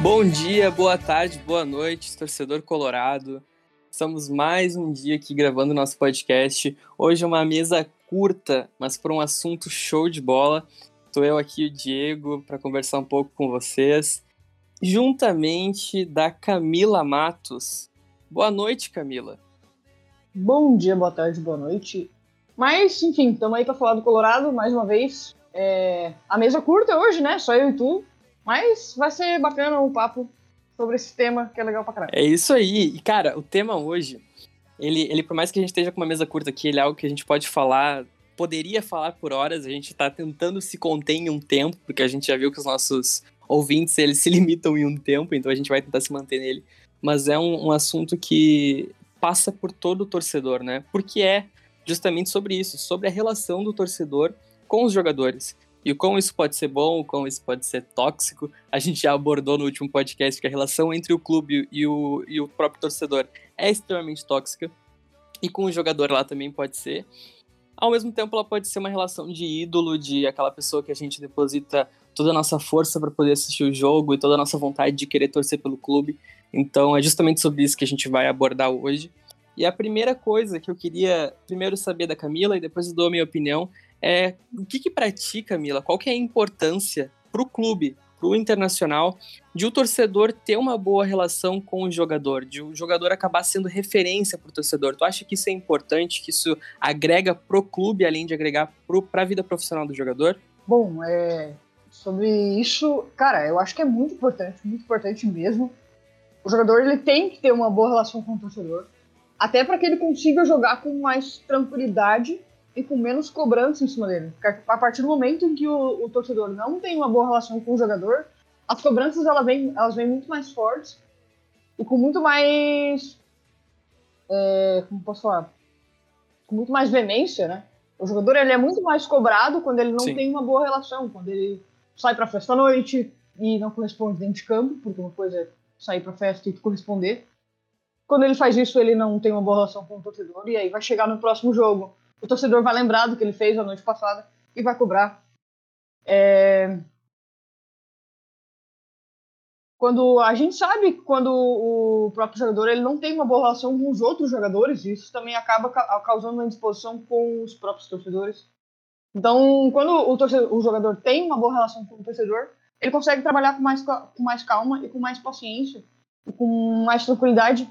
Bom dia, boa tarde, boa noite, torcedor colorado. Estamos mais um dia aqui gravando nosso podcast. Hoje é uma mesa curta, mas por um assunto show de bola. Estou eu aqui, o Diego, para conversar um pouco com vocês, juntamente da Camila Matos. Boa noite, Camila. Bom dia, boa tarde, boa noite. Mas, enfim, estamos aí para falar do Colorado mais uma vez. É... A mesa curta hoje, né? Só eu e tu. Mas vai ser bacana o papo sobre esse tema que é legal pra caralho. É isso aí. E, cara, o tema hoje, ele, ele, por mais que a gente esteja com uma mesa curta aqui, ele é algo que a gente pode falar, poderia falar por horas, a gente tá tentando se conter em um tempo, porque a gente já viu que os nossos ouvintes, eles se limitam em um tempo, então a gente vai tentar se manter nele. Mas é um, um assunto que passa por todo o torcedor, né? Porque é justamente sobre isso, sobre a relação do torcedor com os jogadores. E como isso pode ser bom, como isso pode ser tóxico. A gente já abordou no último podcast que a relação entre o clube e o, e o próprio torcedor é extremamente tóxica. E com o jogador lá também pode ser. Ao mesmo tempo, ela pode ser uma relação de ídolo, de aquela pessoa que a gente deposita toda a nossa força para poder assistir o jogo e toda a nossa vontade de querer torcer pelo clube. Então, é justamente sobre isso que a gente vai abordar hoje. E a primeira coisa que eu queria primeiro saber da Camila e depois eu dou a minha opinião é o que, que para ti, Camila, qual que é a importância para o clube, para o internacional, de o torcedor ter uma boa relação com o jogador, de o jogador acabar sendo referência para o torcedor. Tu acha que isso é importante, que isso agrega pro clube, além de agregar para a vida profissional do jogador? Bom, é, sobre isso, cara, eu acho que é muito importante, muito importante mesmo. O jogador ele tem que ter uma boa relação com o torcedor, até para que ele consiga jogar com mais tranquilidade e com menos cobrança em cima dele. Porque a partir do momento em que o, o torcedor não tem uma boa relação com o jogador, as cobranças elas vêm, elas vêm muito mais fortes e com muito mais. É, como posso falar? Com muito mais veemência, né? O jogador ele é muito mais cobrado quando ele não Sim. tem uma boa relação, quando ele sai pra festa à noite e não corresponde dentro de campo, porque uma coisa é sair pra festa e corresponder. Quando ele faz isso, ele não tem uma boa relação com o torcedor, e aí vai chegar no próximo jogo o torcedor vai lembrar do que ele fez a noite passada e vai cobrar. É... Quando a gente sabe quando o próprio jogador ele não tem uma boa relação com os outros jogadores, isso também acaba causando uma indisposição com os próprios torcedores. Então, quando o, torcedor, o jogador tem uma boa relação com o torcedor, ele consegue trabalhar com mais, com mais calma e com mais paciência, e com mais tranquilidade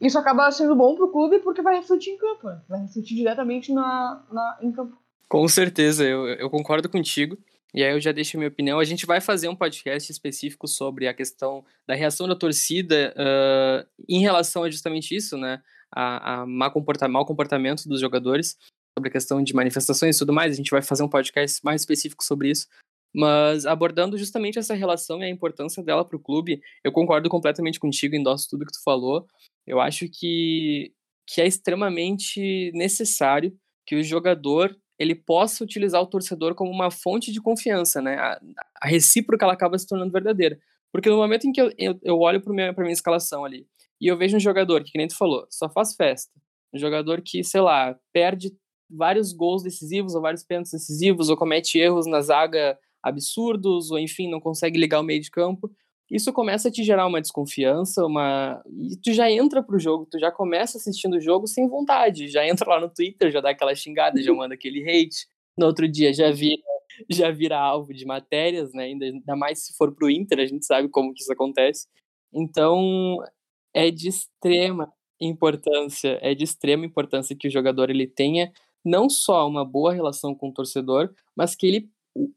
isso acaba sendo bom para o clube porque vai refletir em campo, né? vai refletir diretamente na, na, em campo. Com certeza, eu, eu concordo contigo. E aí eu já deixo a minha opinião. A gente vai fazer um podcast específico sobre a questão da reação da torcida uh, em relação a justamente isso, né? A, a má comporta mau comportamento dos jogadores, sobre a questão de manifestações e tudo mais. A gente vai fazer um podcast mais específico sobre isso. Mas abordando justamente essa relação e a importância dela para o clube, eu concordo completamente contigo, endosso tudo que tu falou. Eu acho que, que é extremamente necessário que o jogador ele possa utilizar o torcedor como uma fonte de confiança, né? A, a recíproca ela acaba se tornando verdadeira. Porque no momento em que eu, eu, eu olho para minha, minha escalação ali e eu vejo um jogador que, que nem tu falou, só faz festa, um jogador que, sei lá, perde vários gols decisivos ou vários pênaltis decisivos ou comete erros na zaga absurdos ou enfim não consegue ligar o meio de campo, isso começa a te gerar uma desconfiança, uma e tu já entra pro jogo, tu já começa assistindo o jogo sem vontade, já entra lá no Twitter, já dá aquela xingada, já manda aquele hate. No outro dia já vira já vira alvo de matérias, né? Ainda, mais se for pro Inter, a gente sabe como que isso acontece. Então, é de extrema importância, é de extrema importância que o jogador ele tenha não só uma boa relação com o torcedor, mas que ele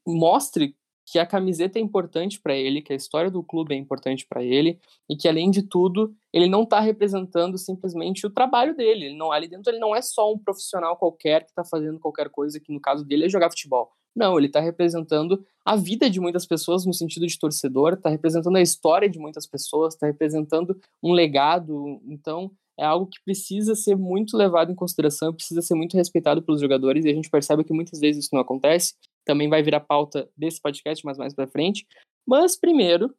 mostre que a camiseta é importante para ele, que a história do clube é importante para ele e que além de tudo ele não está representando simplesmente o trabalho dele. Ele não ali dentro ele não é só um profissional qualquer que está fazendo qualquer coisa que no caso dele é jogar futebol. Não, ele está representando a vida de muitas pessoas no sentido de torcedor, está representando a história de muitas pessoas, está representando um legado. Então é algo que precisa ser muito levado em consideração, precisa ser muito respeitado pelos jogadores e a gente percebe que muitas vezes isso não acontece também vai virar pauta desse podcast, mas mais para frente. Mas primeiro,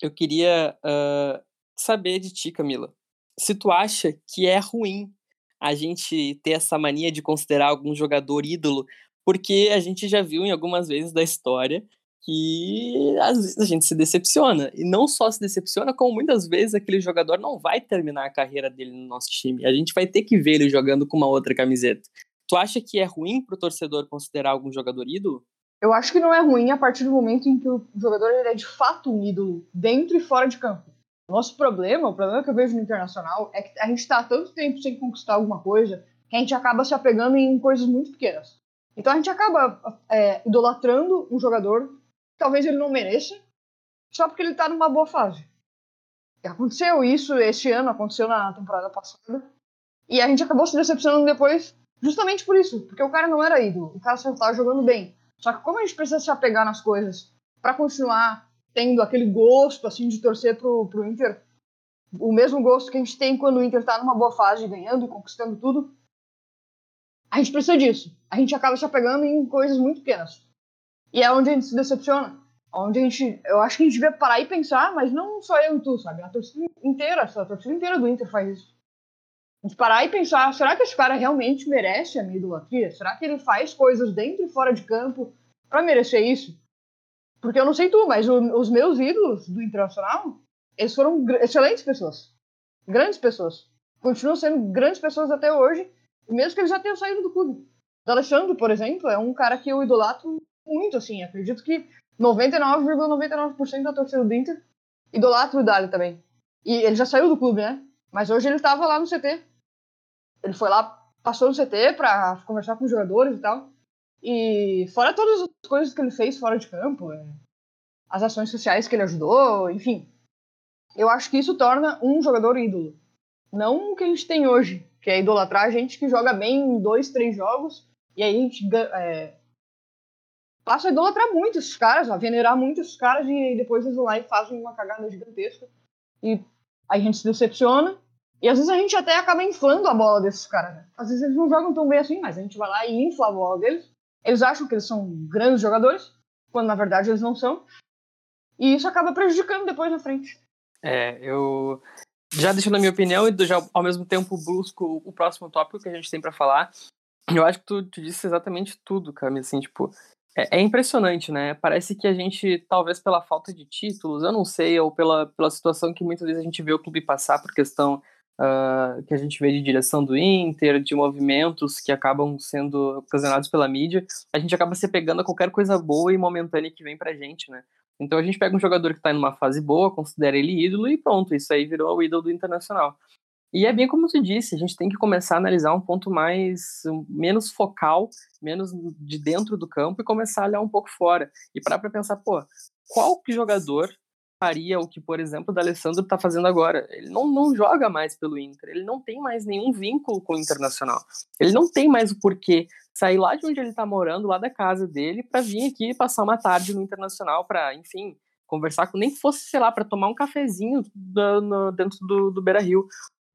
eu queria uh, saber de ti, Camila. Se tu acha que é ruim a gente ter essa mania de considerar algum jogador ídolo, porque a gente já viu em algumas vezes da história que às vezes a gente se decepciona. E não só se decepciona, como muitas vezes aquele jogador não vai terminar a carreira dele no nosso time. A gente vai ter que ver ele jogando com uma outra camiseta. Tu acha que é ruim para o torcedor considerar algum jogador ídolo? Eu acho que não é ruim a partir do momento em que o jogador é de fato um ídolo, dentro e fora de campo. Nosso problema, o problema que eu vejo no internacional, é que a gente está tanto tempo sem conquistar alguma coisa que a gente acaba se apegando em coisas muito pequenas. Então a gente acaba é, idolatrando um jogador talvez ele não mereça, só porque ele está numa boa fase. Aconteceu isso este ano, aconteceu na temporada passada, e a gente acabou se decepcionando depois justamente por isso, porque o cara não era ídolo, o cara só estava jogando bem. Só que como a gente precisa se apegar nas coisas para continuar tendo aquele gosto assim de torcer pro, pro Inter, o mesmo gosto que a gente tem quando o Inter está numa boa fase, ganhando, conquistando tudo, a gente precisa disso. A gente acaba se apegando em coisas muito pequenas. E é onde a gente se decepciona. Onde a gente. Eu acho que a gente devia parar e pensar, mas não só eu e tu, sabe? A torcida inteira, a torcida inteira do Inter faz isso. Gente parar e pensar, será que esse cara realmente merece a minha idolatria? Será que ele faz coisas dentro e fora de campo para merecer isso? Porque eu não sei tu, mas o, os meus ídolos do Internacional, eles foram excelentes pessoas. Grandes pessoas. Continuam sendo grandes pessoas até hoje, mesmo que eles já tenham saído do clube. O Alexandre, por exemplo, é um cara que eu idolatro muito, assim. Acredito que 99,99% ,99 da torcida do Inter idolatra o Dali também. E ele já saiu do clube, né? Mas hoje ele tava lá no CT. Ele foi lá, passou no CT pra conversar com os jogadores e tal. E fora todas as coisas que ele fez fora de campo, é, as ações sociais que ele ajudou, enfim. Eu acho que isso torna um jogador ídolo. Não o que a gente tem hoje, que é idolatrar a gente que joga bem em dois, três jogos, e aí a gente é, passa a idolatrar muito esses caras, a venerar muito esses caras e depois eles vão lá e fazem uma cagada gigantesca. E a gente se decepciona. E às vezes a gente até acaba inflando a bola desses caras. Né? Às vezes eles não jogam tão bem assim, mas a gente vai lá e infla a bola deles. Eles acham que eles são grandes jogadores, quando na verdade eles não são. E isso acaba prejudicando depois na frente. É, eu já deixando a minha opinião e já ao mesmo tempo busco o próximo tópico que a gente tem para falar. Eu acho que tu, tu disse exatamente tudo, Cami, assim, tipo, é, é, impressionante, né? Parece que a gente, talvez pela falta de títulos, eu não sei, ou pela, pela situação que muitas vezes a gente vê o clube passar por questão uh, que a gente vê de direção do Inter, de movimentos que acabam sendo ocasionados pela mídia, a gente acaba se pegando a qualquer coisa boa e momentânea que vem pra gente, né? Então a gente pega um jogador que tá em uma fase boa, considera ele ídolo e pronto, isso aí virou o ídolo do Internacional. E é bem como tu disse, a gente tem que começar a analisar um ponto mais menos focal, menos de dentro do campo e começar a olhar um pouco fora e parar para pensar, pô, qual jogador faria o que, por exemplo, o D'Alessandro está fazendo agora? Ele não, não joga mais pelo Inter, ele não tem mais nenhum vínculo com o Internacional. Ele não tem mais o porquê sair lá de onde ele está morando, lá da casa dele, para vir aqui passar uma tarde no Internacional para, enfim, conversar com nem que fosse, sei lá, para tomar um cafezinho no, dentro do, do Beira Rio.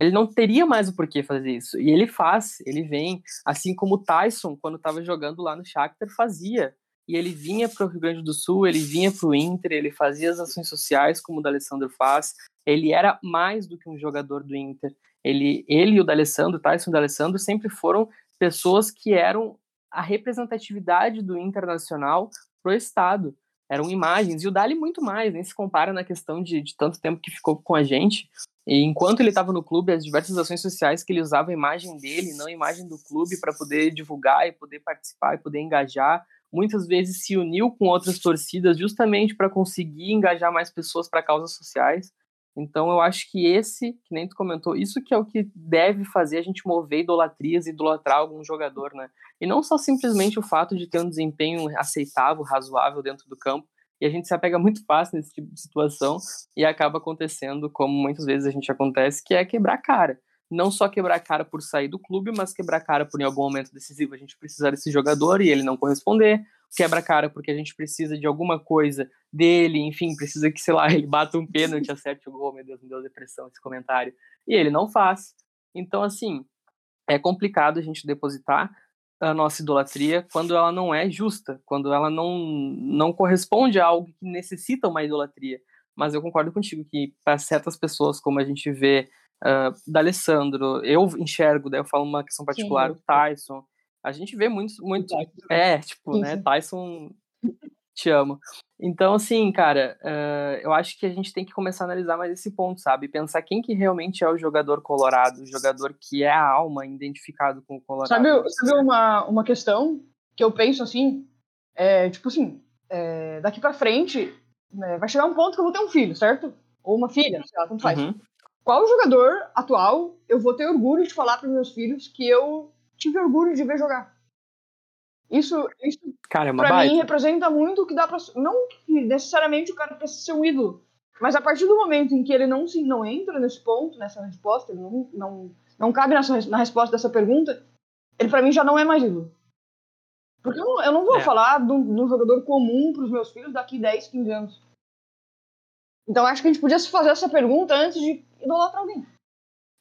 Ele não teria mais o porquê fazer isso. E ele faz, ele vem, assim como o Tyson, quando estava jogando lá no Shakhtar, fazia. E ele vinha para o Rio Grande do Sul, ele vinha para o Inter, ele fazia as ações sociais como o D'Alessandro faz. Ele era mais do que um jogador do Inter. Ele, ele e o D'Alessandro, Tyson e o D'Alessandro, sempre foram pessoas que eram a representatividade do internacional pro estado. Eram imagens. E o Dali muito mais, nem se compara na questão de, de tanto tempo que ficou com a gente. E enquanto ele estava no clube, as diversas ações sociais que ele usava a imagem dele, não a imagem do clube, para poder divulgar e poder participar e poder engajar, muitas vezes se uniu com outras torcidas justamente para conseguir engajar mais pessoas para causas sociais. Então eu acho que esse, que nem tu comentou, isso que é o que deve fazer a gente mover idolatrias e idolatrar algum jogador, né? E não só simplesmente o fato de ter um desempenho aceitável, razoável dentro do campo, e a gente se apega muito fácil nesse tipo de situação e acaba acontecendo, como muitas vezes a gente acontece, que é quebrar cara. Não só quebrar cara por sair do clube, mas quebrar cara por em algum momento decisivo a gente precisar desse jogador e ele não corresponder. Quebra cara porque a gente precisa de alguma coisa dele, enfim, precisa que, sei lá, ele bata um pênalti, acerte o gol, meu Deus, me deu depressão esse comentário. E ele não faz. Então, assim, é complicado a gente depositar a nossa idolatria quando ela não é justa, quando ela não, não corresponde a algo que necessita uma idolatria. Mas eu concordo contigo que para certas pessoas, como a gente vê uh, da Alessandro, eu enxergo, daí eu falo uma questão particular, sim, o Tyson, a gente vê muitos, muito, é, tipo, né, Tyson Te amo. Então, assim, cara, uh, eu acho que a gente tem que começar a analisar mais esse ponto, sabe? Pensar quem que realmente é o jogador colorado, o jogador que é a alma identificado com o colorado. Sabe, sabe uma, uma questão que eu penso assim? É, tipo assim, é, daqui pra frente, né, vai chegar um ponto que eu vou ter um filho, certo? Ou uma filha, sei lá, tanto faz. Uhum. Qual jogador atual eu vou ter orgulho de falar para meus filhos que eu tive orgulho de ver jogar? Isso, isso cara, é pra mim representa muito o que dá pra. Não que necessariamente o cara precisa ser um ídolo, mas a partir do momento em que ele não, se, não entra nesse ponto, nessa resposta, ele não, não, não cabe nessa, na resposta dessa pergunta, ele para mim já não é mais ídolo. Porque eu, eu não vou é. falar de um jogador comum para os meus filhos daqui 10, 15 anos. Então acho que a gente podia se fazer essa pergunta antes de idolatrar alguém.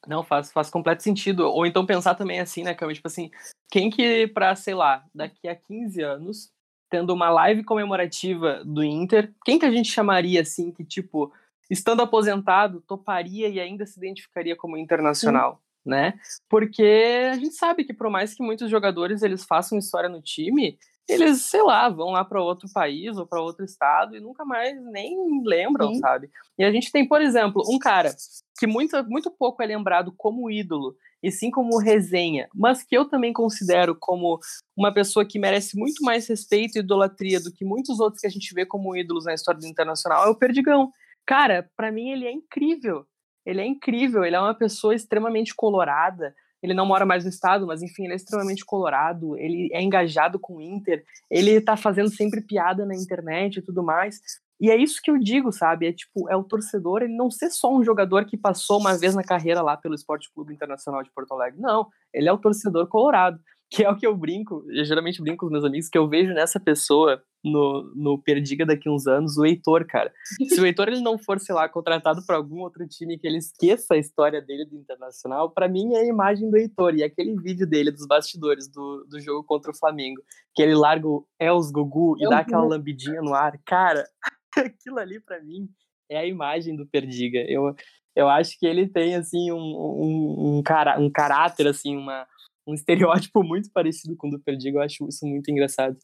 Não, faz, faz completo sentido. Ou então pensar também assim, né, Cami? Tipo assim, quem que, pra, sei lá, daqui a 15 anos, tendo uma live comemorativa do Inter, quem que a gente chamaria assim, que, tipo, estando aposentado, toparia e ainda se identificaria como internacional? Sim. Né? Porque a gente sabe que por mais que muitos jogadores eles façam história no time, eles, sei lá, vão lá para outro país ou para outro estado e nunca mais nem lembram, Sim. sabe? E a gente tem, por exemplo, um cara que muito, muito pouco é lembrado como ídolo, e sim como resenha, mas que eu também considero como uma pessoa que merece muito mais respeito e idolatria do que muitos outros que a gente vê como ídolos na história do internacional, é o Perdigão. Cara, para mim ele é incrível. Ele é incrível, ele é uma pessoa extremamente colorada, ele não mora mais no estado, mas enfim, ele é extremamente colorado, ele é engajado com o Inter, ele tá fazendo sempre piada na internet e tudo mais. E é isso que eu digo, sabe? É tipo, é o torcedor, ele não ser só um jogador que passou uma vez na carreira lá pelo Esporte Clube Internacional de Porto Alegre. Não, ele é o torcedor colorado que é o que eu brinco, eu geralmente brinco com os meus amigos, que eu vejo nessa pessoa no, no Perdiga daqui uns anos, o Heitor, cara. Se o Heitor ele não for, sei lá, contratado para algum outro time que ele esqueça a história dele do Internacional, para mim é a imagem do Heitor. E aquele vídeo dele dos bastidores do, do jogo contra o Flamengo, que ele larga o Els Gugu e dá aquela lambidinha no ar. Cara, aquilo ali para mim é a imagem do Perdiga. Eu, eu acho que ele tem, assim, um, um, um, cara, um caráter, assim, uma um estereótipo muito parecido com o do Perdigo, eu acho isso muito engraçado.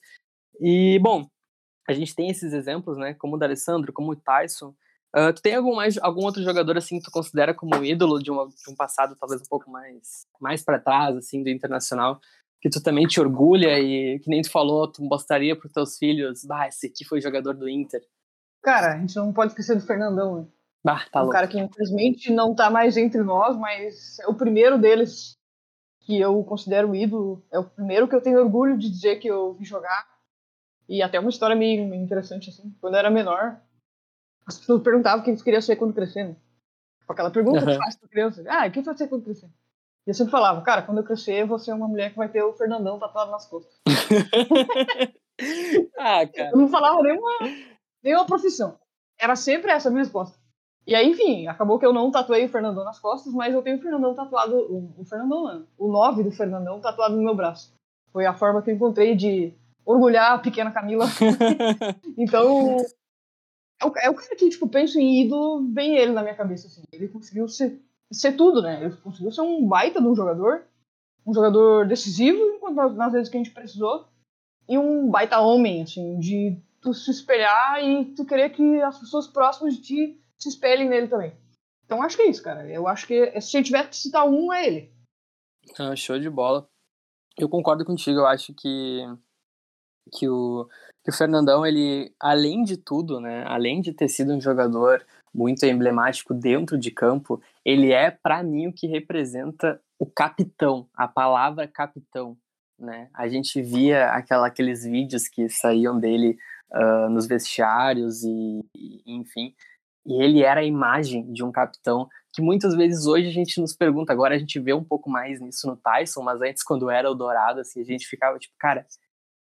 E, bom, a gente tem esses exemplos, né, como o da Alessandro, como o Tyson. Uh, tu tem algum, mais, algum outro jogador, assim, que tu considera como ídolo de, uma, de um passado talvez um pouco mais, mais para trás, assim, do internacional, que tu também te orgulha e, que nem tu falou, tu mostraria para teus filhos, bah, esse aqui foi jogador do Inter? Cara, a gente não pode esquecer do Fernandão, né? Ah, tá um louco. cara que infelizmente não tá mais entre nós, mas é o primeiro deles que eu considero ídolo. É o primeiro que eu tenho orgulho de dizer que eu vi jogar. E até uma história meio interessante, assim. Quando eu era menor, as pessoas perguntavam o que eles queriam ser quando crescer, né? Aquela pergunta uhum. que faz pra criança. Ah, o que você vai ser quando crescer? E eu sempre falava, cara, quando eu crescer, eu vou ser uma mulher que vai ter o Fernandão tatuado nas costas. ah, cara. Eu não falava nenhuma, nenhuma profissão. Era sempre essa a minha resposta. E aí, enfim, acabou que eu não tatuei o Fernandão nas costas, mas eu tenho o Fernandão tatuado, o, o Fernandão não, o 9 do Fernandão tatuado no meu braço. Foi a forma que eu encontrei de orgulhar a pequena Camila. então, é o, é o cara que, tipo, penso em ídolo, vem ele na minha cabeça, assim. Ele conseguiu ser, ser tudo, né? Ele conseguiu ser um baita de um jogador, um jogador decisivo enquanto nas vezes que a gente precisou, e um baita homem, assim, de tu se espelhar e tu querer que as pessoas próximas de ti se espelhem nele também. Então acho que é isso, cara. Eu acho que se eu tiver que citar um, é ele. Ah, show de bola. Eu concordo contigo. Eu acho que, que, o, que o Fernandão, ele, além de tudo, né, além de ter sido um jogador muito emblemático dentro de campo, ele é, para mim, o que representa o capitão, a palavra capitão. Né? A gente via aquela, aqueles vídeos que saíam dele uh, nos vestiários e, e, enfim, e ele era a imagem de um capitão que muitas vezes hoje a gente nos pergunta, agora a gente vê um pouco mais nisso no Tyson, mas antes quando era o Dourado, assim, a gente ficava tipo, cara,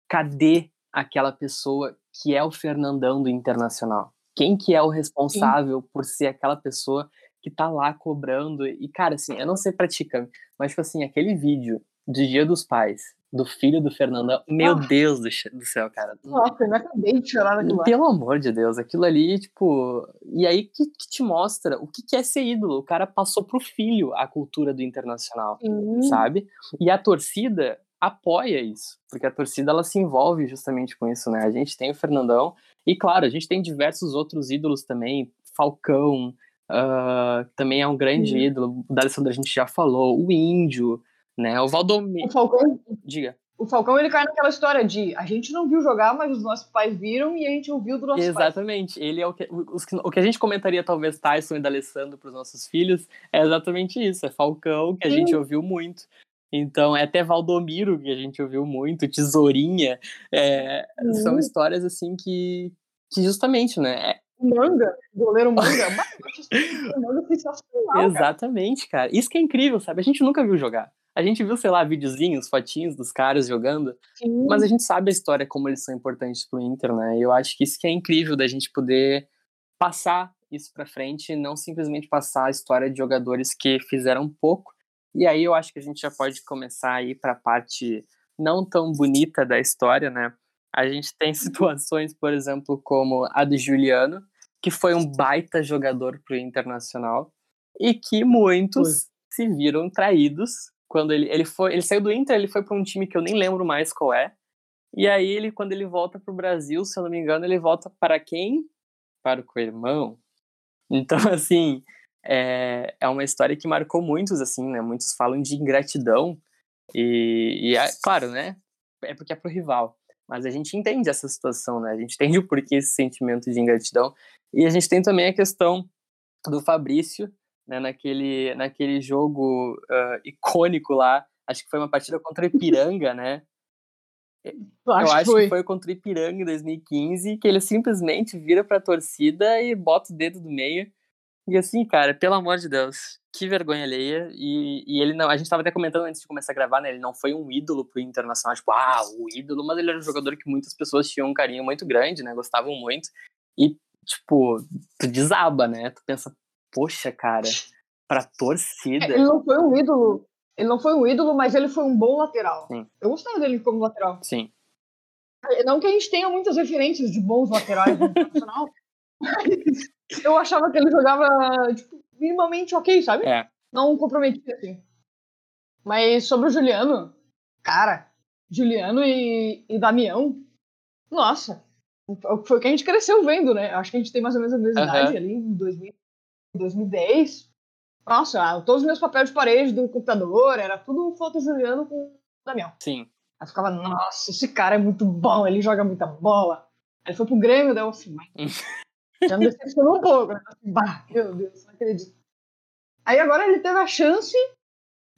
cadê aquela pessoa que é o Fernandão do Internacional? Quem que é o responsável Sim. por ser aquela pessoa que tá lá cobrando? E cara, assim, eu não sei pra ti, mas tipo assim, aquele vídeo de Dia dos Pais, do filho do Fernandão. Meu ah. Deus do, do, céu, cara. Nossa, eu não acabei de chorar naquilo Pelo amor de Deus, aquilo ali, tipo. E aí que, que, te mostra o que, que é ser ídolo. O cara passou pro filho a cultura do internacional, Sim. sabe? E a torcida, apoia isso, porque a torcida ela se envolve justamente com isso, né? A gente tem o Fernandão e claro, a gente tem diversos outros ídolos também, Falcão, uh, também é um grande ídolo, o D'Alessandro a gente já falou, o Índio, né? O Valdomiro. O Falcão. Diga. O Falcão ele cai naquela história de a gente não viu jogar, mas os nossos pais viram e a gente ouviu do nosso Exatamente. Ele é o que, o, o que a gente comentaria, talvez, Tyson e D'Alessandro para os nossos filhos, é exatamente isso. É Falcão, que a Sim. gente ouviu muito. Então, é até Valdomiro, que a gente ouviu muito, Tesourinha. É, são histórias, assim, que, que justamente, né? É... Manga, goleiro manga. manga sensacional, Exatamente, cara. Isso que é incrível, sabe? A gente nunca viu jogar. A gente viu, sei lá, videozinhos, fotinhos dos caras jogando, Sim. mas a gente sabe a história, como eles são importantes pro Inter, né? E eu acho que isso que é incrível da gente poder passar isso para frente, não simplesmente passar a história de jogadores que fizeram pouco. E aí eu acho que a gente já pode começar a ir para a parte não tão bonita da história, né? A gente tem situações, por exemplo, como a do Juliano, que foi um baita jogador pro Internacional e que muitos se viram traídos quando ele, ele foi, ele saiu do Inter, ele foi para um time que eu nem lembro mais qual é. E aí ele, quando ele volta para o Brasil, se eu não me engano, ele volta para quem? Para o co-irmão. Então, assim, é, é uma história que marcou muitos, assim, né? Muitos falam de ingratidão. E, e é, claro, né? É porque é pro rival. Mas a gente entende essa situação, né? A gente entende o porquê esse sentimento de ingratidão. E a gente tem também a questão do Fabrício, né, naquele, naquele jogo uh, icônico lá. Acho que foi uma partida contra o Ipiranga, né? Eu acho, eu acho que, foi. que foi contra o Ipiranga em 2015, que ele simplesmente vira pra torcida e bota o dedo do meio. E assim, cara, pelo amor de Deus, que vergonha alheia. E, e ele não. A gente tava até comentando antes de começar a gravar, né? Ele não foi um ídolo pro Internacional, tipo, ah, o ídolo, mas ele era um jogador que muitas pessoas tinham um carinho muito grande, né? Gostavam muito. E, tipo, tu desaba, né? Tu pensa, poxa, cara, pra torcida. Ele não foi um ídolo. Ele não foi um ídolo, mas ele foi um bom lateral. Sim. Eu gostava dele como lateral. Sim. Não que a gente tenha muitas referências de bons laterais no profissional, eu achava que ele jogava, tipo, minimamente ok, sabe? É. Não comprometido assim. Mas sobre o Juliano, cara, Juliano e, e Damião, nossa, foi o que a gente cresceu vendo, né? Acho que a gente tem mais ou menos a mesma idade uhum. ali, em 2000, 2010. Nossa, todos os meus papéis de parede do computador, era tudo foto Juliano com o Damião. Sim. Aí ficava, nossa, esse cara é muito bom, ele joga muita bola. Aí ele foi pro Grêmio, daí eu assim, mas... já me decepcionou um pouco. Né? Bah, meu Deus, não acredito. Aí agora ele teve a chance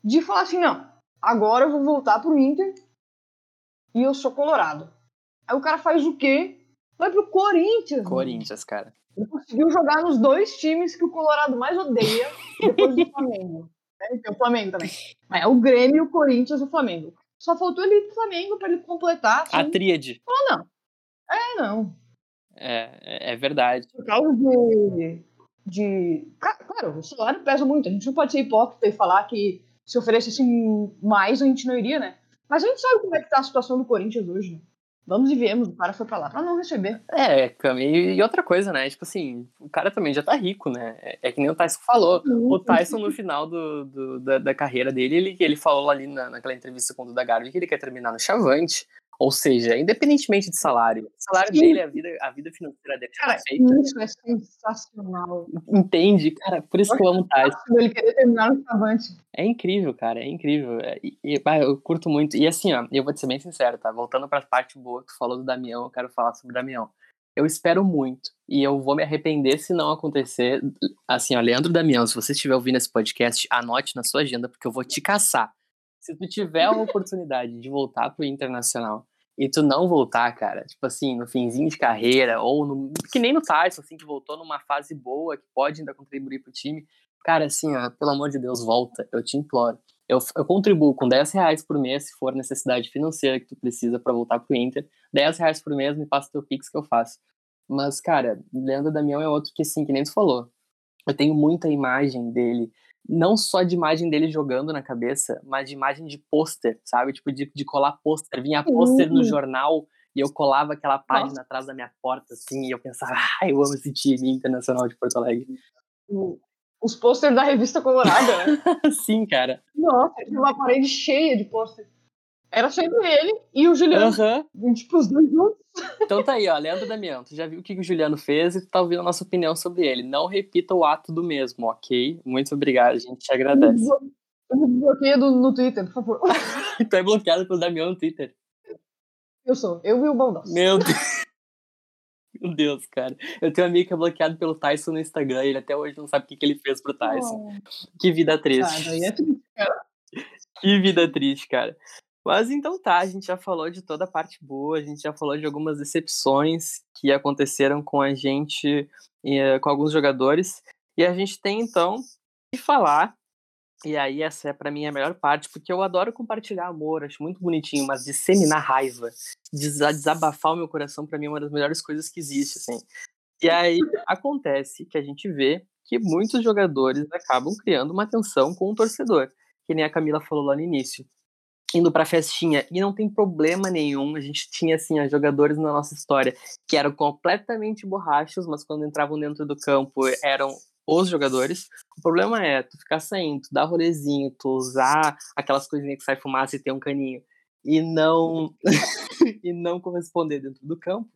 de falar assim, não, agora eu vou voltar pro Inter e eu sou colorado. Aí o cara faz o quê? Vai pro Corinthians. Corinthians, cara. Ele conseguiu jogar nos dois times que o Colorado mais odeia depois do Flamengo. Né? Tem o Flamengo também. Mas é o Grêmio, o Corinthians e o Flamengo. Só faltou ele ir pro Flamengo pra ele completar. Assim. A tríade. Falou, não. É, não. É, é verdade. Por causa de, de. Claro, o salário pesa muito. A gente não pode ser hipócrita e falar que se oferecesse mais a gente não iria, né? Mas a gente sabe como é que tá a situação do Corinthians hoje, né? Vamos e viemos, o cara foi pra lá pra não receber. É, e, outra coisa, né? Tipo assim, o cara também já tá rico, né? É, é que nem o Tyson falou. O Tyson, no final do, do da, da, carreira dele, ele, ele falou ali na, naquela entrevista com o Duda Garbi que ele quer terminar no Chavante. Ou seja, independentemente de salário, o salário Sim. dele, a vida, a vida financeira dele cara, Isso é sensacional. Entende? Cara, por isso eu que eu amo Tyson. Ele querer terminar no Chavante. É incrível, cara, é incrível. É, e, e, eu curto muito. E assim, ó, eu vou te ser bem sincero, tá? Voltando pra parte boa, tu falou do Damião, eu quero falar sobre o Damião. Eu espero muito. E eu vou me arrepender se não acontecer. Assim, ó, Leandro Damião, se você estiver ouvindo esse podcast, anote na sua agenda, porque eu vou te caçar se tu tiver a oportunidade de voltar pro Internacional e tu não voltar, cara, tipo assim, no finzinho de carreira, ou no, que nem no Tyson, assim, que voltou numa fase boa, que pode ainda contribuir pro time, cara, assim, ó, pelo amor de Deus, volta, eu te imploro. Eu, eu contribuo com 10 reais por mês, se for necessidade financeira que tu precisa para voltar pro Inter, 10 reais por mês, me passa teu Pix que eu faço. Mas, cara, Leandro Damião é outro que, assim, que nem tu falou, eu tenho muita imagem dele não só de imagem dele jogando na cabeça, mas de imagem de pôster, sabe? Tipo, de, de colar pôster. Vinha pôster no jornal e eu colava aquela página Nossa. atrás da minha porta, assim, e eu pensava, ah, eu amo esse time internacional de Porto Alegre. Os pôsteres da revista Colorada, né? Sim, cara. Nossa, tinha uma parede cheia de pôster. Era sempre ele e o Juliano. Uhum. Tipo, os dois juntos. Então tá aí, ó, Leandro Damião, tu já viu o que o Juliano fez e tu tá ouvindo a nossa opinião sobre ele. Não repita o ato do mesmo, ok? Muito obrigado, a gente te agradece. Eu me bloqueio no Twitter, por favor. tu é bloqueado pelo Damião no Twitter. Eu sou, eu vi o Baldaço. Meu Deus. Meu Deus, cara. Eu tenho um amigo que é bloqueado pelo Tyson no Instagram e ele até hoje não sabe o que, que ele fez pro Tyson. Oh. Que vida triste. Ah, é triste, cara. Que vida triste, cara. Mas então tá, a gente já falou de toda a parte boa, a gente já falou de algumas decepções que aconteceram com a gente, e, com alguns jogadores. E a gente tem então que falar e aí essa é para mim a melhor parte, porque eu adoro compartilhar amor, acho muito bonitinho, mas disseminar raiva, desabafar o meu coração para mim é uma das melhores coisas que existe, assim. E aí acontece que a gente vê que muitos jogadores acabam criando uma tensão com o torcedor, que nem a Camila falou lá no início. Indo pra festinha, e não tem problema nenhum. A gente tinha, assim, jogadores na nossa história que eram completamente borrachos, mas quando entravam dentro do campo eram os jogadores. O problema é tu ficar saindo, tu dar rolezinho, tu usar aquelas coisinhas que sai fumaça e tem um caninho e não e não corresponder dentro do campo.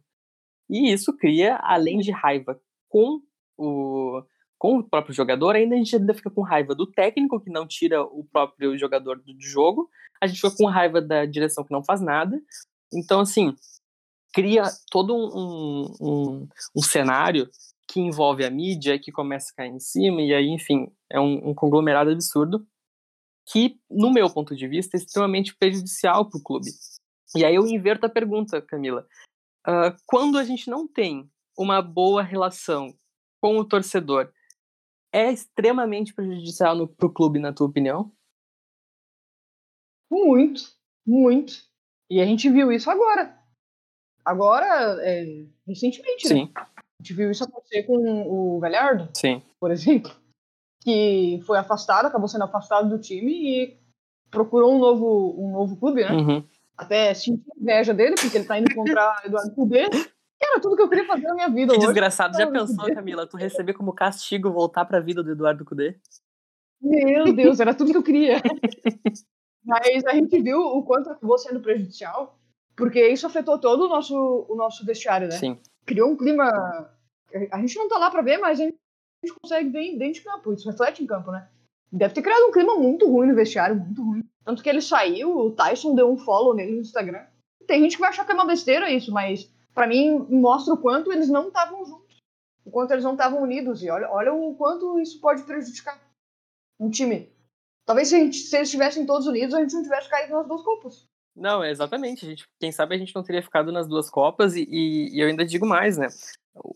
E isso cria, além de raiva com o com o próprio jogador, ainda a gente ainda fica com raiva do técnico que não tira o próprio jogador do jogo, a gente fica com raiva da direção que não faz nada. Então, assim, cria todo um, um, um cenário que envolve a mídia, que começa a cair em cima, e aí, enfim, é um, um conglomerado absurdo que, no meu ponto de vista, é extremamente prejudicial para o clube. E aí eu inverto a pergunta, Camila. Uh, quando a gente não tem uma boa relação com o torcedor, é extremamente prejudicial para o clube, na tua opinião? Muito, muito. E a gente viu isso agora. Agora, é, recentemente, né? Sim. Né? A gente viu isso acontecer com o Galhardo, Sim. por exemplo, que foi afastado, acabou sendo afastado do time e procurou um novo, um novo clube, né? Uhum. Até senti inveja dele, porque ele tá indo encontrar Eduardo Cudê. Era tudo que eu queria fazer na minha vida. Que hoje. desgraçado. Já pensou, Camila, tu receber como castigo voltar pra vida do Eduardo Cudê? Meu Deus, era tudo que eu queria. Mas a gente viu o quanto acabou sendo prejudicial, porque isso afetou todo o nosso, o nosso vestiário, né? Sim criou um clima. A gente não tá lá para ver, mas a gente consegue ver dentro de campo. Isso reflete em campo, né? Deve ter criado um clima muito ruim no vestiário, muito ruim. Tanto que ele saiu, o Tyson deu um follow nele no Instagram. Tem gente que vai achar que é uma besteira isso, mas para mim mostra o quanto eles não estavam juntos. O quanto eles não estavam unidos. E olha, olha o quanto isso pode prejudicar um time. Talvez se, gente, se eles estivessem todos unidos, a gente não tivesse caído nas duas copas. Não, exatamente. A gente, quem sabe a gente não teria ficado nas duas Copas e, e, e, eu ainda digo mais, né?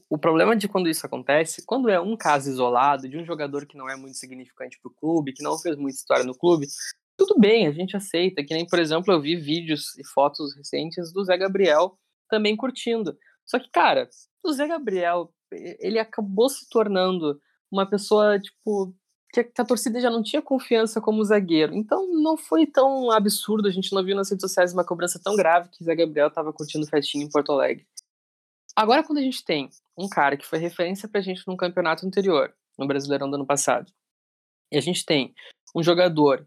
O problema de quando isso acontece, quando é um caso isolado de um jogador que não é muito significante para o clube, que não fez muita história no clube, tudo bem, a gente aceita. Que nem, por exemplo, eu vi vídeos e fotos recentes do Zé Gabriel também curtindo. Só que, cara, o Zé Gabriel, ele acabou se tornando uma pessoa, tipo, que a torcida já não tinha confiança como zagueiro. Então não foi tão absurdo, a gente não viu nas redes sociais uma cobrança tão grave que Zé Gabriel estava curtindo festinha em Porto Alegre. Agora, quando a gente tem um cara que foi referência pra gente num campeonato anterior, no Brasileirão do ano passado, e a gente tem um jogador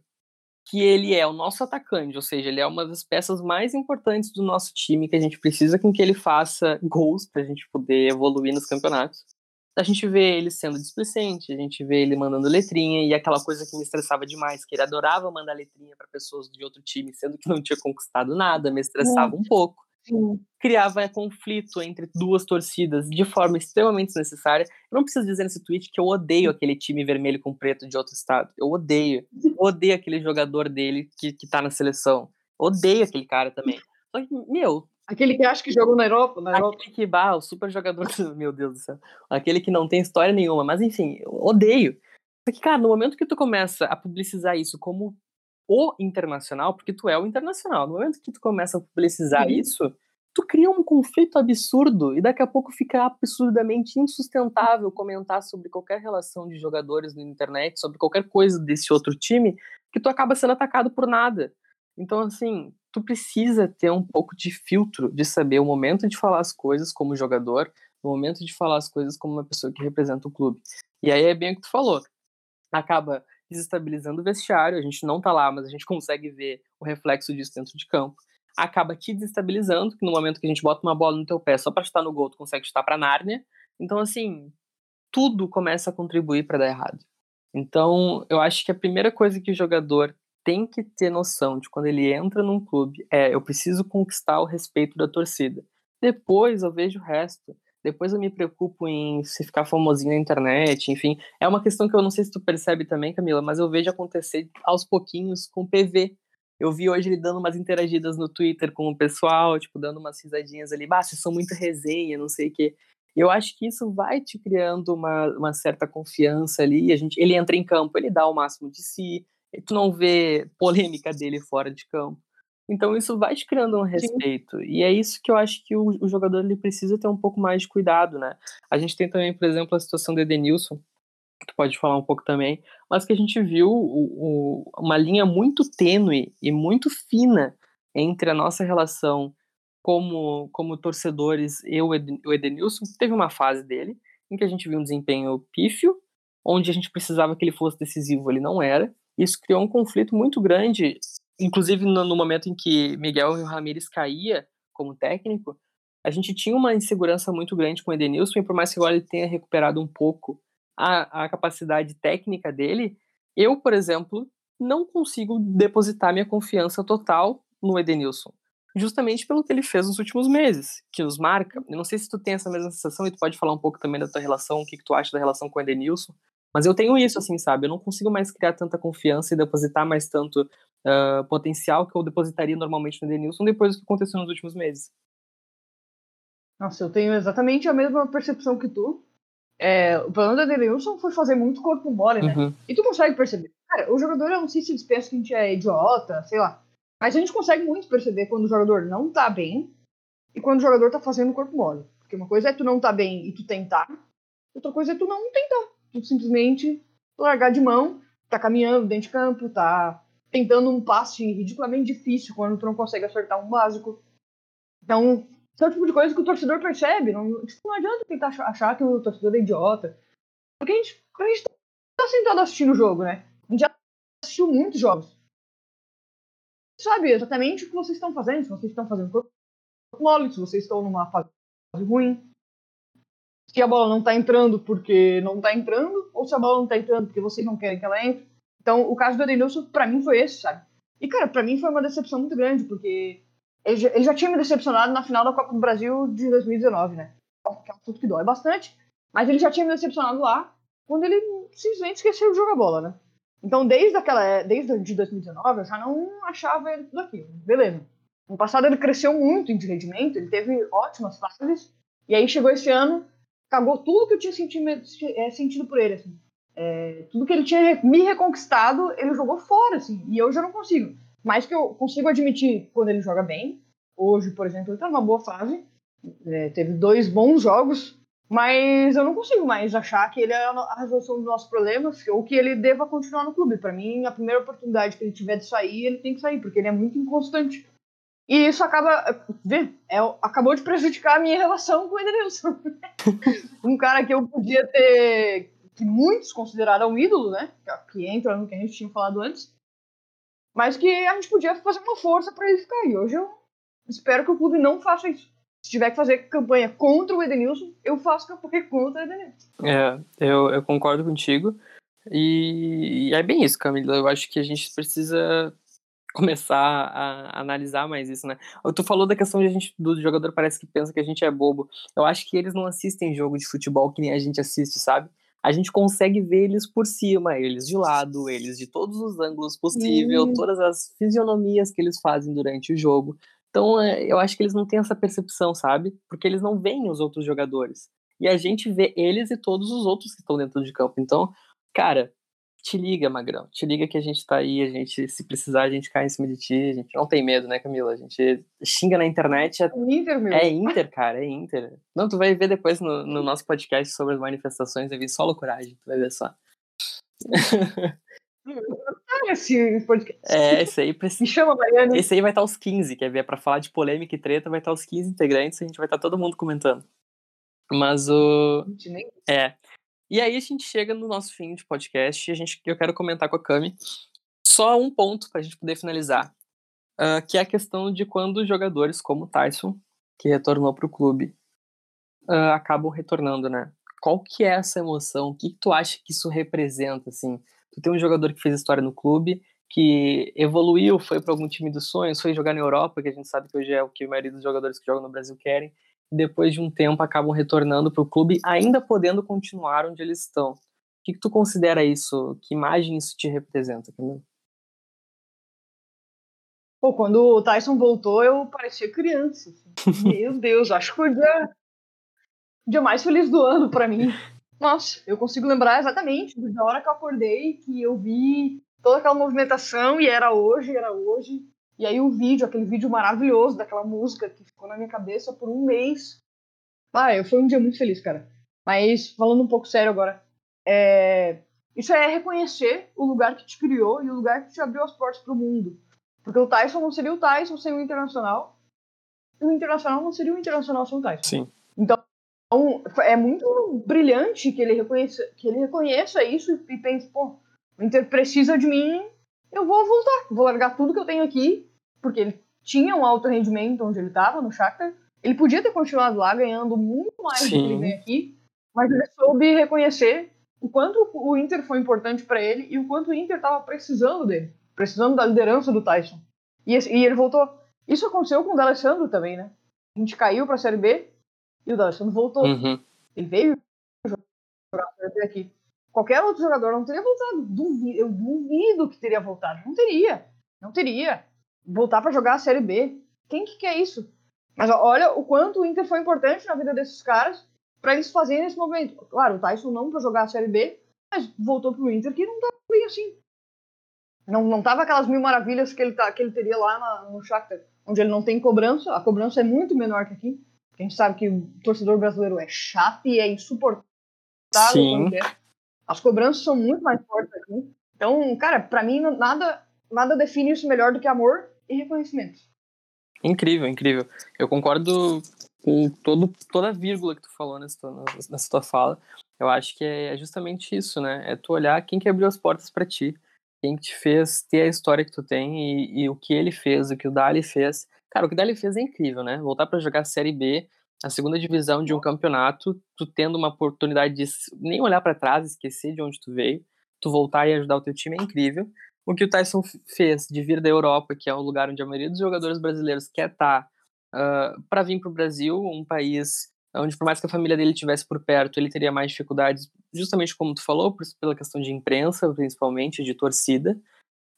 que ele é o nosso atacante, ou seja, ele é uma das peças mais importantes do nosso time, que a gente precisa com que ele faça gols para a gente poder evoluir nos campeonatos a gente vê ele sendo displicente, a gente vê ele mandando letrinha e aquela coisa que me estressava demais, que ele adorava mandar letrinha para pessoas de outro time, sendo que não tinha conquistado nada, me estressava um pouco. Sim. Criava conflito entre duas torcidas de forma extremamente desnecessária. Eu não preciso dizer nesse tweet que eu odeio aquele time vermelho com preto de outro estado. Eu odeio. Eu odeio aquele jogador dele que, que tá na seleção. odeio aquele cara também. Só que, meu, Aquele que acha que jogou na Europa, na Europa. Aquele que, bah, o super jogador, meu Deus do céu. Aquele que não tem história nenhuma, mas enfim, eu odeio. Porque, cara, no momento que tu começa a publicizar isso como o internacional, porque tu é o internacional, no momento que tu começa a publicizar uhum. isso, tu cria um conflito absurdo e daqui a pouco fica absurdamente insustentável comentar sobre qualquer relação de jogadores na internet, sobre qualquer coisa desse outro time, que tu acaba sendo atacado por nada. Então, assim, tu precisa ter um pouco de filtro de saber o momento de falar as coisas como jogador, o momento de falar as coisas como uma pessoa que representa o clube. E aí é bem o que tu falou. Acaba desestabilizando o vestiário. A gente não tá lá, mas a gente consegue ver o reflexo disso dentro de campo. Acaba te desestabilizando, que no momento que a gente bota uma bola no teu pé só para chutar no gol, tu consegue chutar para Nárnia. Então, assim, tudo começa a contribuir para dar errado. Então, eu acho que a primeira coisa que o jogador tem que ter noção de quando ele entra num clube é eu preciso conquistar o respeito da torcida. Depois eu vejo o resto. Depois eu me preocupo em se ficar famosinho na internet, enfim. É uma questão que eu não sei se tu percebe também, Camila, mas eu vejo acontecer aos pouquinhos com o PV. Eu vi hoje ele dando umas interagidas no Twitter com o pessoal, tipo, dando umas risadinhas ali. Bah, vocês são muito resenha, não sei o quê. Eu acho que isso vai te criando uma, uma certa confiança ali. A gente, ele entra em campo, ele dá o máximo de si. Tu não vê polêmica dele fora de campo. Então isso vai te criando um respeito. Sim. E é isso que eu acho que o, o, jogador ele precisa ter um pouco mais de cuidado, né? A gente tem também, por exemplo, a situação do Edenilson, que tu pode falar um pouco também, mas que a gente viu o, o, uma linha muito tênue e muito fina entre a nossa relação como, como torcedores, eu e o Edenilson, teve uma fase dele em que a gente viu um desempenho pífio, onde a gente precisava que ele fosse decisivo, ele não era. Isso criou um conflito muito grande inclusive no, no, momento em que Miguel Ramírez caía como técnico, a gente tinha uma insegurança muito grande com o Edenilson, e por mais que agora ele tenha recuperado um pouco a, a capacidade técnica dele, eu, por exemplo, não consigo depositar minha confiança total no Edenilson. Justamente pelo que ele fez nos últimos meses, que nos marca. Eu não sei se tu tem essa mesma sensação e tu pode falar um pouco também da tua relação, o que, que tu acha da relação com o Edenilson. Mas eu tenho isso, assim, sabe? Eu não consigo mais criar tanta confiança e depositar mais tanto uh, potencial que eu depositaria normalmente no Denilson depois do que aconteceu nos últimos meses. Nossa, eu tenho exatamente a mesma percepção que tu. É, o problema do Edenilson foi fazer muito corpo mole, né? Uhum. E tu consegue perceber. Cara, o jogador, eu não sei se eles pensam que a gente é idiota, sei lá. Mas a gente consegue muito perceber quando o jogador não tá bem e quando o jogador tá fazendo corpo mole. Porque uma coisa é tu não tá bem e tu tentar, outra coisa é tu não tentar. Tu simplesmente largar de mão, tá caminhando dentro de campo, tá tentando um passe ridiculamente difícil quando tu não consegue acertar um básico. Então, esse é o tipo de coisa que o torcedor percebe. Não, tipo, não adianta tentar achar que o torcedor é idiota. Porque a gente, a gente tá sentado assistindo o jogo, né? A gente já assistiu muitos jogos. Sabe exatamente o que vocês estão fazendo, se vocês estão fazendo corpo mole, se vocês estão numa fase ruim. Se a bola não tá entrando porque não tá entrando, ou se a bola não tá entrando porque vocês não querem que ela entre. Então, o caso do Edenilson, pra mim, foi esse, sabe? E, cara, pra mim foi uma decepção muito grande, porque ele já, ele já tinha me decepcionado na final da Copa do Brasil de 2019, né? Que é um assunto que dói bastante. Mas ele já tinha me decepcionado lá, quando ele simplesmente esqueceu de jogar bola, né? Então, desde aquela, desde de 2019, eu já não achava ele tudo aquilo. Beleza. No passado ele cresceu muito de rendimento, ele teve ótimas fases, e aí chegou esse ano, cagou tudo que eu tinha é, sentido por ele, assim. É, tudo que ele tinha me reconquistado, ele jogou fora, assim, e eu já não consigo. Mas que eu consigo admitir quando ele joga bem. Hoje, por exemplo, ele tá numa boa fase. É, teve dois bons jogos, mas eu não consigo mais achar que ele é a resolução dos nossos problemas ou que ele deva continuar no clube. Para mim, a primeira oportunidade que ele tiver de sair, ele tem que sair, porque ele é muito inconstante. E isso acaba, vê, é, acabou de prejudicar a minha relação com o Edenilson. um cara que eu podia ter que muitos consideraram ídolo, né? Que entra no que a gente tinha falado antes. Mas que a gente podia fazer uma força para ele ficar aí. Hoje eu espero que o clube não faça isso. Se tiver que fazer campanha contra o Edenilson, eu faço campanha contra o Edenilson. É, eu, eu concordo contigo. E, e é bem isso, Camila. Eu acho que a gente precisa começar a, analisar mais isso, né? Tu falou da questão de a gente, do jogador parece que pensa que a gente é bobo. Eu acho que eles não assistem jogo de futebol que nem a gente assiste, sabe? A gente consegue ver eles por cima, eles de lado, eles de todos os ângulos possível, todas as fisionomias que eles fazem durante o jogo. Então, é, eu acho que eles não têm essa percepção, sabe? Porque eles não veem os outros jogadores. E a gente vê eles e todos os outros que estão dentro de campo. Então, cara, te liga, Magrão. Te liga que a gente tá aí, a gente, se precisar, a gente cai em cima de ti. A gente não tem medo, né, Camila? A gente xinga na internet. É, Inter, meu. é Inter, cara, é Inter. Não, tu vai ver depois no, no nosso podcast sobre as manifestações, vai vir só coragem, tu vai ver só. Esse podcast. É, esse aí precisa. Me chama, Mariana. Esse aí vai estar os 15, quer ver? Pra falar de polêmica e treta, vai estar os 15 integrantes, a gente vai estar todo mundo comentando. Mas o. Nem... É. E aí a gente chega no nosso fim de podcast e a gente, eu quero comentar com a Cami só um ponto para a gente poder finalizar, uh, que é a questão de quando jogadores como Tyson, que retornou para o clube, uh, acabam retornando, né? Qual que é essa emoção? O que, que tu acha que isso representa, assim? Tu tem um jogador que fez história no clube, que evoluiu, foi para algum time dos sonhos, foi jogar na Europa, que a gente sabe que hoje é o que a maioria dos jogadores que jogam no Brasil querem, depois de um tempo acabam retornando para o clube, ainda podendo continuar onde eles estão. O que, que tu considera isso? Que imagem isso te representa, Camilo? Pô, quando o Tyson voltou, eu parecia criança. Assim. Meu Deus, acho que foi o dia, dia mais feliz do ano para mim. Nossa, eu consigo lembrar exatamente da hora que eu acordei, que eu vi toda aquela movimentação e era hoje, era hoje. E aí o vídeo, aquele vídeo maravilhoso daquela música que ficou na minha cabeça por um mês. Ah, eu foi um dia muito feliz, cara. Mas falando um pouco sério agora, é... isso é reconhecer o lugar que te criou e o lugar que te abriu as portas para o mundo. Porque o Tyson não seria o Tyson sem o Internacional. E o Internacional não seria o Internacional sem o Tyson. Sim. Então, é muito brilhante que ele reconheça, que ele reconheça isso e pense, pô, o Inter precisa de mim, eu vou voltar. Vou largar tudo que eu tenho aqui, porque ele tinha um alto rendimento onde ele estava, no Shakhtar. Ele podia ter continuado lá ganhando muito mais Sim. do que ele vem aqui, mas ele soube reconhecer o quanto o Inter foi importante para ele e o quanto o Inter estava precisando dele precisando da liderança do Tyson. E, e ele voltou. Isso aconteceu com o D'Alessandro também, né? A gente caiu para a Série B e o D'Alessandro voltou. Uhum. Ele veio jogar a Série B aqui. Qualquer outro jogador não teria voltado. Duvido, eu duvido que teria voltado. Não teria. Não teria. Voltar para jogar a Série B. Quem que quer isso? Mas olha o quanto o Inter foi importante na vida desses caras para eles fazerem esse movimento. Claro, o Tyson não para jogar a Série B, mas voltou pro Inter que não tá bem assim. Não, não tava aquelas mil maravilhas que ele, tá, que ele teria lá na, no Shakhtar, onde ele não tem cobrança. A cobrança é muito menor que aqui. A gente sabe que o torcedor brasileiro é chato e é insuportável. Sim. É. As cobranças são muito mais fortes aqui. Então, cara, para mim nada nada define isso melhor do que amor e reconhecimento. Incrível, incrível. Eu concordo com todo, toda a vírgula que tu falou nessa tua, nessa tua fala. Eu acho que é justamente isso, né? É tu olhar quem que abriu as portas para ti quem te fez ter a história que tu tem e, e, o que ele fez, o que o Dali fez. Cara, o que o Dali fez é incrível, né? Voltar para jogar Série B, a segunda divisão de um campeonato, tu tendo uma oportunidade de nem olhar para trás, esquecer de onde tu veio, tu voltar e ajudar o teu time é incrível. O que o Tyson fez de vir da Europa, que é um lugar onde a maioria dos jogadores brasileiros quer estar, tá, uh, para vir para o Brasil, um país onde por mais que a família dele estivesse por perto, ele teria mais dificuldades, justamente como tu falou, pela questão de imprensa, principalmente, de torcida,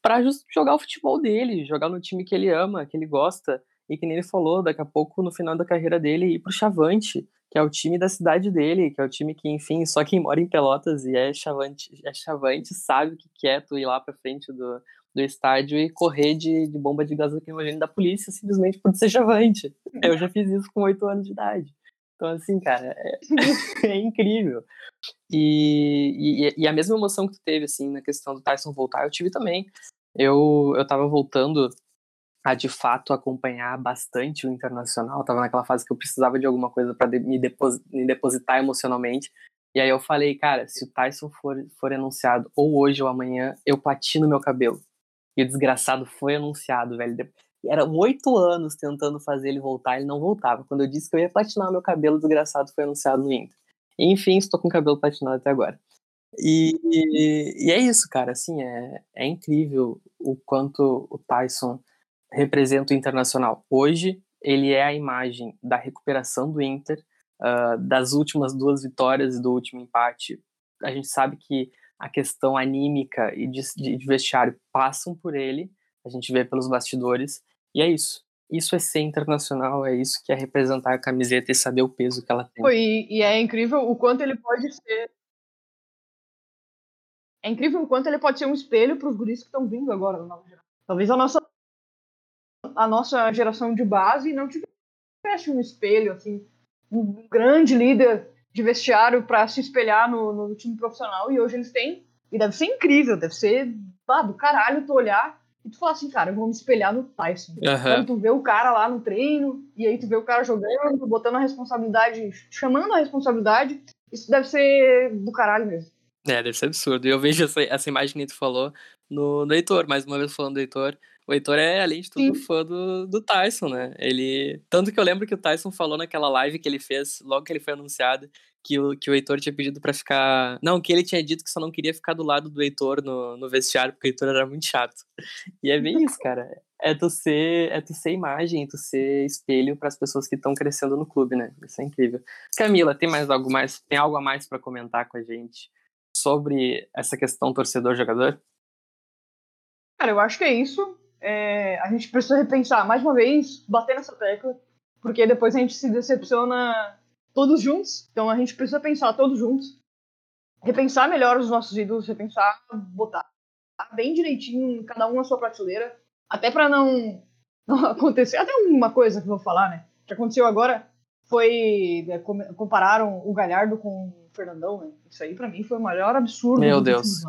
para jogar o futebol dele, jogar no time que ele ama, que ele gosta, e que nem ele falou, daqui a pouco, no final da carreira dele, ir pro Chavante, que é o time da cidade dele, que é o time que, enfim, só quem mora em Pelotas e é Chavante, é Chavante sabe o que é tu ir lá pra frente do, do estádio e correr de, de bomba de gás lacrimogêneo da polícia simplesmente por ser Chavante. Eu já fiz isso com oito anos de idade. Então, assim, cara, é, é incrível. E, e, e, a mesma emoção que tu teve, assim, na questão do Tyson voltar, eu tive também. Eu, eu tava voltando a, de fato, acompanhar bastante o Internacional. Tava naquela fase que eu precisava de alguma coisa para me, me depositar emocionalmente. E aí eu falei, cara, se o Tyson for, for anunciado ou hoje ou amanhã, eu platino meu cabelo. E o desgraçado foi anunciado, velho. Eram oito anos tentando fazer ele voltar, ele não voltava. Quando eu disse que eu ia platinar o meu cabelo, desgraçado foi anunciado no Inter. Enfim, estou com o cabelo platinado até agora. E, e, e, é isso, cara. Assim, é, é incrível o quanto o Tyson representa o internacional. Hoje, ele é a imagem da recuperação do Inter, uh, das últimas duas vitórias e do último empate. A gente sabe que a questão anímica e de, de vestiário passam por ele, a gente vê pelos bastidores, e é isso. Isso é ser internacional, é isso que é representar a camiseta e saber o peso que ela tem. E, e é incrível o quanto ele pode ser. É incrível o quanto ele pode ser um espelho para os guris que estão vindo agora. Talvez a nossa, a nossa geração de base não tivesse um espelho, assim, um grande líder de vestiário para se espelhar no, no, time profissional, e hoje eles têm. E deve ser incrível, deve ser ah, do caralho tu olhar e tu fala assim, cara, eu vou me espelhar no Tyson. Uhum. Então tu vê o cara lá no treino, e aí tu vê o cara jogando, botando a responsabilidade, chamando a responsabilidade, Isso deve ser do caralho mesmo. É, deve ser absurdo. E eu vejo essa, essa imagem que tu falou no, no Heitor, mais uma vez falando do Heitor. O Heitor é, além de tudo, Sim. fã do, do Tyson, né? Ele. Tanto que eu lembro que o Tyson falou naquela live que ele fez, logo que ele foi anunciado, que o, que o Heitor tinha pedido para ficar. Não, que ele tinha dito que só não queria ficar do lado do Heitor no, no vestiário, porque o Heitor era muito chato. E é bem isso, cara. É tu ser, é tu ser imagem, tu ser espelho para as pessoas que estão crescendo no clube, né? Isso é incrível. Camila, tem mais algo mais? Tem algo a mais para comentar com a gente sobre essa questão torcedor-jogador? Cara, eu acho que é isso. É, a gente precisa repensar, mais uma vez, bater nessa tecla, porque depois a gente se decepciona todos juntos. Então a gente precisa pensar todos juntos, repensar melhor os nossos ídolos, repensar, botar bem direitinho, cada um na sua prateleira, até para não, não acontecer. Até uma coisa que eu vou falar, né? Que aconteceu agora foi né, compararam o Galhardo com o Fernandão, né? Isso aí para mim foi o maior absurdo. Meu Deus.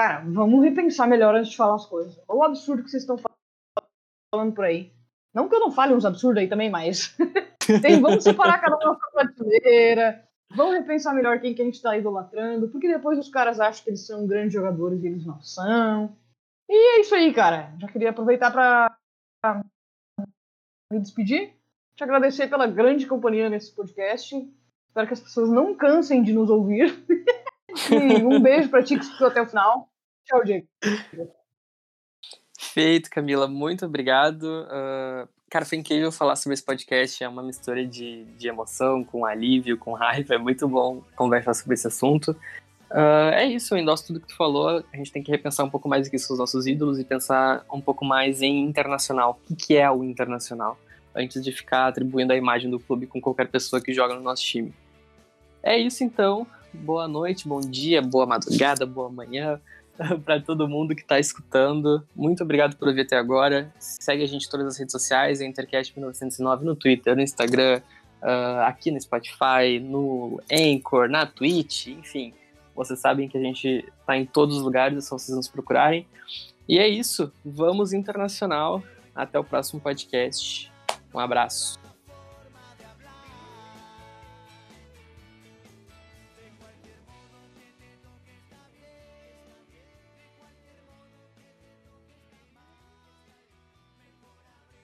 Cara, vamos repensar melhor antes de falar as coisas. Olha o absurdo que vocês estão falando por aí. Não que eu não fale uns absurdos aí também, mas Tem, vamos separar cada um na sua prateleira. Vamos repensar melhor quem que a gente está idolatrando, porque depois os caras acham que eles são grandes jogadores e eles não são. E é isso aí, cara. Já queria aproveitar para me despedir, te agradecer pela grande companhia nesse podcast. Espero que as pessoas não cansem de nos ouvir. e um beijo para ti que ficou até o final. Tchau, Diego. Feito, Camila. Muito obrigado. Uh, Cara, foi incrível falar sobre esse podcast. É uma mistura de, de emoção, com alívio, com raiva. É muito bom conversar sobre esse assunto. Uh, é isso, eu endosso tudo que tu falou. A gente tem que repensar um pouco mais o que são os nossos ídolos e pensar um pouco mais em internacional. O que é o internacional? Antes de ficar atribuindo a imagem do clube com qualquer pessoa que joga no nosso time. É isso então. Boa noite, bom dia, boa madrugada, boa manhã. para todo mundo que está escutando. Muito obrigado por ouvir até agora. Segue a gente em todas as redes sociais, Intercast 1909 no Twitter, no Instagram, uh, aqui no Spotify, no Anchor, na Twitch, enfim. Vocês sabem que a gente está em todos os lugares, é só vocês nos procurarem. E é isso. Vamos internacional. Até o próximo podcast. Um abraço.